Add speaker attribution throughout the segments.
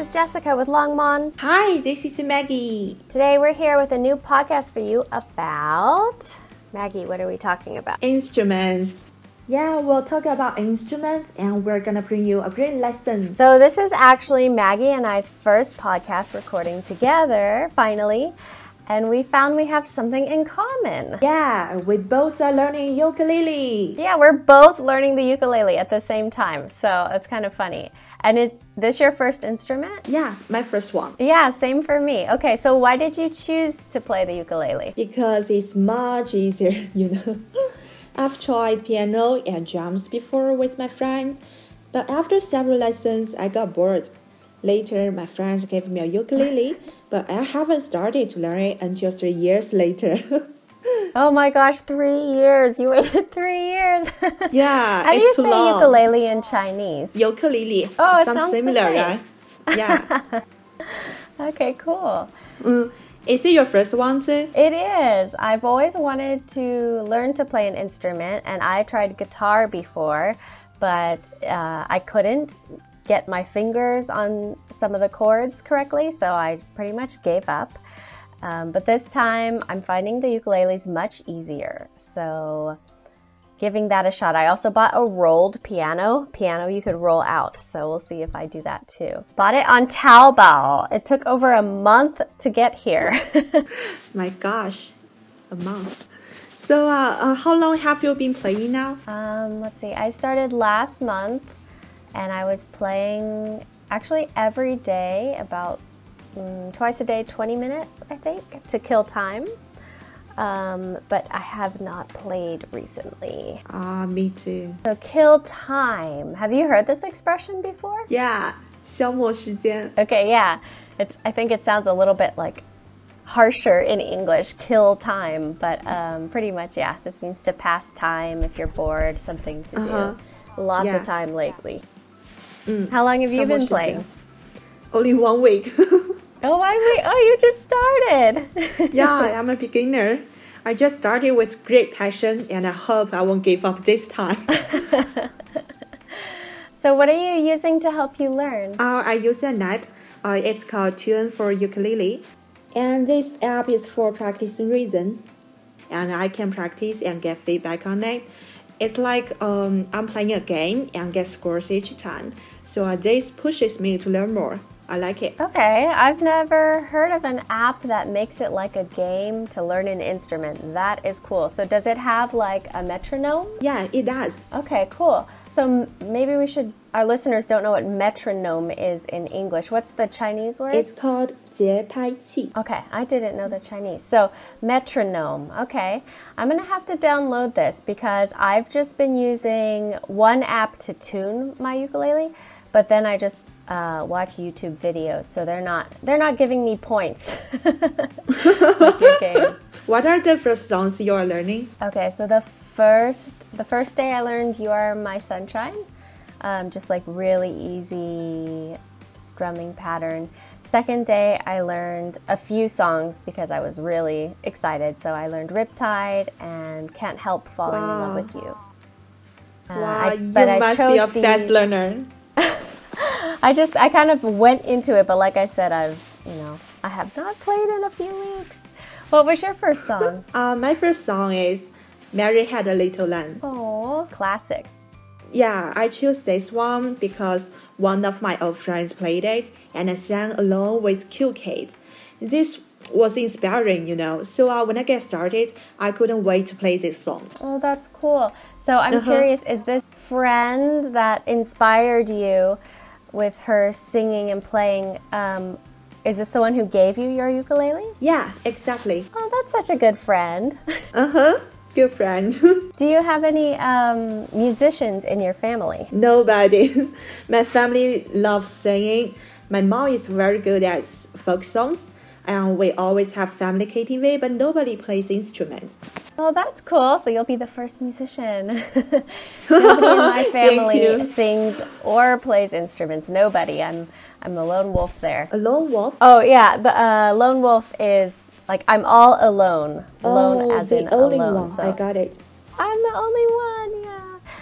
Speaker 1: is Jessica with Langmonde.
Speaker 2: Hi, this is Maggie.
Speaker 1: Today we're here with a new podcast for you about Maggie. What are we talking about?
Speaker 2: Instruments. Yeah, we'll talk about instruments and we're gonna bring you a great lesson.
Speaker 1: So, this is actually Maggie and I's first podcast recording together, finally. And we found we have something in common.
Speaker 2: Yeah, we both are learning ukulele.
Speaker 1: Yeah, we're both learning the ukulele at the same time. So, it's kind of funny. And is this your first instrument?
Speaker 2: Yeah, my first one.
Speaker 1: Yeah, same for me. Okay, so why did you choose to play the ukulele?
Speaker 2: Because it's much easier, you know. I've tried piano and drums before with my friends, but after several lessons, I got bored. Later, my friends gave me a ukulele, but I haven't started to learn it until three years later.
Speaker 1: Oh my gosh, three years. You waited three years.
Speaker 2: Yeah,
Speaker 1: How do you say
Speaker 2: long.
Speaker 1: ukulele in Chinese?
Speaker 2: Ukulele.
Speaker 1: Oh, it
Speaker 2: sounds
Speaker 1: sounds
Speaker 2: similar, right? Yeah.
Speaker 1: Okay, cool.
Speaker 2: Mm. Is it your first one too?
Speaker 1: It is. I've always wanted to learn to play an instrument, and I tried guitar before, but uh, I couldn't get my fingers on some of the chords correctly, so I pretty much gave up. Um, but this time, I'm finding the ukuleles much easier, so giving that a shot. I also bought a rolled piano, piano you could roll out, so we'll see if I do that too. Bought it on Taobao. It took over a month to get here.
Speaker 2: My gosh, a month. So, uh, uh, how long have you been playing now?
Speaker 1: Um, let's see. I started last month, and I was playing actually every day, about mm, twice a day, 20 minutes, I think, to kill time. Um, but I have not played recently.
Speaker 2: Ah, me too.
Speaker 1: So, kill time. Have you heard this expression before?
Speaker 2: Yeah, 消磨时间.
Speaker 1: Okay, yeah. It's. I think it sounds a little bit like harsher in English, kill time, but um, pretty much, yeah, just means to pass time if you're bored, something to
Speaker 2: Uh-huh.
Speaker 1: do. Lots
Speaker 2: Yeah.
Speaker 1: of time lately.
Speaker 2: Mm.
Speaker 1: How long have you been playing?
Speaker 2: Only one week.
Speaker 1: oh, one week. Oh, you just started.
Speaker 2: yeah, I'm a beginner. I just started with great passion, and I hope I won't give up this time.
Speaker 1: so, what are you using to help you learn?
Speaker 2: Uh, I use an app. Uh, it's called Tune for Ukulele, and this app is for practicing reason. And I can practice and get feedback on it it's like um, I'm playing a game and get scores each time. So uh, this pushes me to learn more. I like it.
Speaker 1: Okay, I've never heard of an app that makes it like a game to learn an instrument. That is cool. So, does it have like a metronome?
Speaker 2: Yeah, it does.
Speaker 1: Okay, cool. So m- maybe we should. Our listeners don't know what metronome is in English. What's the Chinese word?
Speaker 2: It's called 节拍器.
Speaker 1: okay, I didn't know the Chinese. So metronome. Okay, I'm gonna have to download this because I've just been using one app to tune my ukulele, but then I just uh, watch YouTube videos, so they're not they're not giving me points like game.
Speaker 2: What are the first songs you are learning?
Speaker 1: Okay, so the first the first day I learned "You Are My Sunshine," um, just like really easy strumming pattern. Second day I learned a few songs because I was really excited. So I learned "Riptide" and "Can't Help Falling in Love with You." Uh,
Speaker 2: wow,
Speaker 1: I-
Speaker 2: you
Speaker 1: but I
Speaker 2: must be
Speaker 1: chose
Speaker 2: a fast
Speaker 1: these-
Speaker 2: learner.
Speaker 1: I just I kind of went into it, but like I said, I've you know I have not played in a few weeks. What was your first song?
Speaker 2: Uh, my first song is Mary Had a Little Lamb.
Speaker 1: Oh, classic.
Speaker 2: Yeah, I chose this one because one of my old friends played it and I sang along with Cute Kids. This was inspiring, you know. So uh, when I get started, I couldn't wait to play this song.
Speaker 1: Oh, that's cool. So I'm
Speaker 2: Uh-huh.
Speaker 1: curious, is this friend that inspired you with her singing and playing? Um, is this the one who gave you your ukulele?
Speaker 2: Yeah, exactly.
Speaker 1: Oh, that's such a good friend.
Speaker 2: Uh huh. Good friend.
Speaker 1: Do you have any um, musicians in your family?
Speaker 2: Nobody. My family loves singing. My mom is very good at folk songs, and we always have family KTV, but nobody plays instruments.
Speaker 1: Oh, that's cool. So you'll be the first musician. Nobody in my family sings or plays instruments. Nobody. I'm I'm the lone wolf there.
Speaker 2: A lone wolf.
Speaker 1: Oh yeah, the uh, lone wolf is like I'm all alone. Alone
Speaker 2: oh,
Speaker 1: as
Speaker 2: the
Speaker 1: in
Speaker 2: only
Speaker 1: alone.
Speaker 2: one.
Speaker 1: So
Speaker 2: I got it.
Speaker 1: I'm the only one.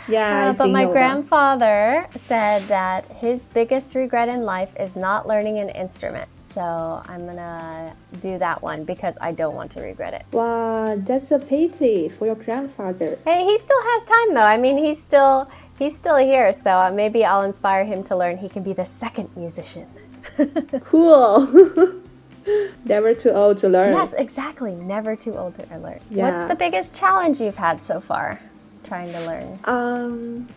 Speaker 1: Yeah. Uh, but my grandfather said that his biggest regret in life is not learning an instrument. So I'm gonna do that one because I don't want to regret it.
Speaker 2: Wow, that's a pity for your grandfather.
Speaker 1: Hey, he still has time though. I mean, he's still he's still here, so maybe I'll inspire him to learn. He can be the second musician.
Speaker 2: cool. Never too old to learn.
Speaker 1: Yes, exactly. Never too old to learn.
Speaker 2: Yeah.
Speaker 1: What's the biggest challenge you've had so far? Trying to learn?
Speaker 2: Um,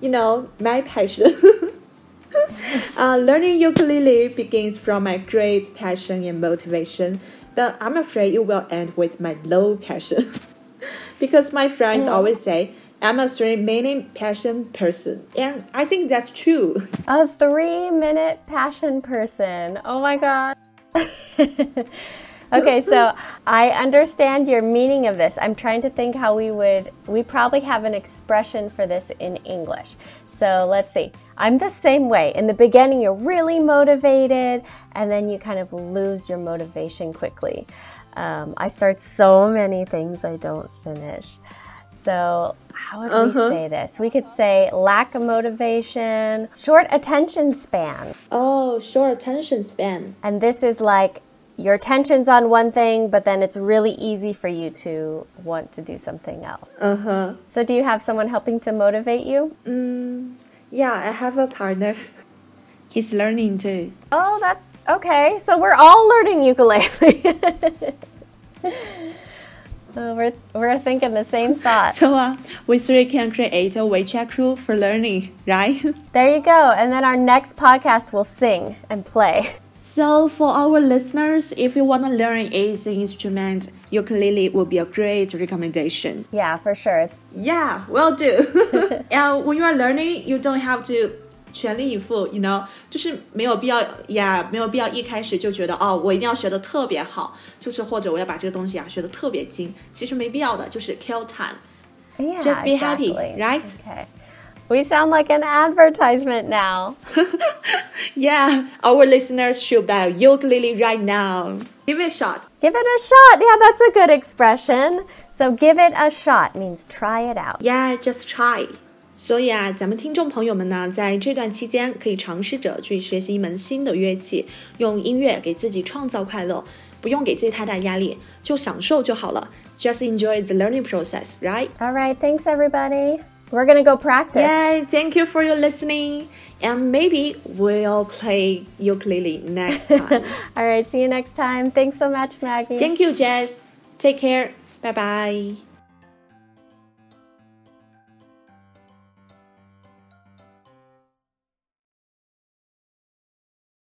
Speaker 2: you know, my passion. uh, learning ukulele begins from my great passion and motivation, but I'm afraid it will end with my low passion. because my friends always say I'm a three minute passion person, and I think that's true.
Speaker 1: A three minute passion person. Oh my god. okay, so I understand your meaning of this. I'm trying to think how we would, we probably have an expression for this in English. So let's see. I'm the same way. In the beginning, you're really motivated, and then you kind of lose your motivation quickly. Um, I start so many things I don't finish. So, how would we
Speaker 2: Uh-huh.
Speaker 1: say this? We could say lack of motivation, short attention span.
Speaker 2: Oh, short attention span.
Speaker 1: And this is like your attention's on one thing, but then it's really easy for you to want to do something else.
Speaker 2: Uh huh.
Speaker 1: So, do you have someone helping to motivate you?
Speaker 2: Mm, yeah, I have a partner. He's learning too.
Speaker 1: Oh, that's okay. So, we're all learning ukulele. Oh, we're, we're thinking the same thought.
Speaker 2: So uh, we three can create a WeChat crew for learning, right?
Speaker 1: There you go. And then our next podcast will sing and play.
Speaker 2: so for our listeners, if you want to learn easy instrument, ukulele will be a great recommendation.
Speaker 1: Yeah, for sure. It's
Speaker 2: Yeah, will do. and when you are learning, you don't have to 全力以赴，you know，就是没有必要呀没有必要一开始就觉得哦，我一定要学的特别好，就是或者我要把这个东西啊学的特别精，其实没必要的，就是 kill time。
Speaker 1: yeah,
Speaker 2: Just be happy,
Speaker 1: exactly.
Speaker 2: right?
Speaker 1: Okay. We sound like an advertisement now.
Speaker 2: Yeah, our listeners should buy a ukulele right now. Give it a shot.
Speaker 1: Give it a shot. Yeah, that's a good expression. So give it a shot means try it out.
Speaker 2: Yeah, just try. 所以啊，咱们听众朋友们呢，在这段期间可以尝试着去学习一门新的乐器，用音乐给自己创造快乐，不用给自己太大压力，就享受就好了。Just enjoy the learning process, right?
Speaker 1: All right, thanks everybody. We're going to go practice.
Speaker 2: Yeah, thank you for your listening, and maybe we'll play ukulele next time.
Speaker 1: All right, see you next time. Thanks so much, Maggie.
Speaker 2: thank you, Jess. Take care. Bye bye.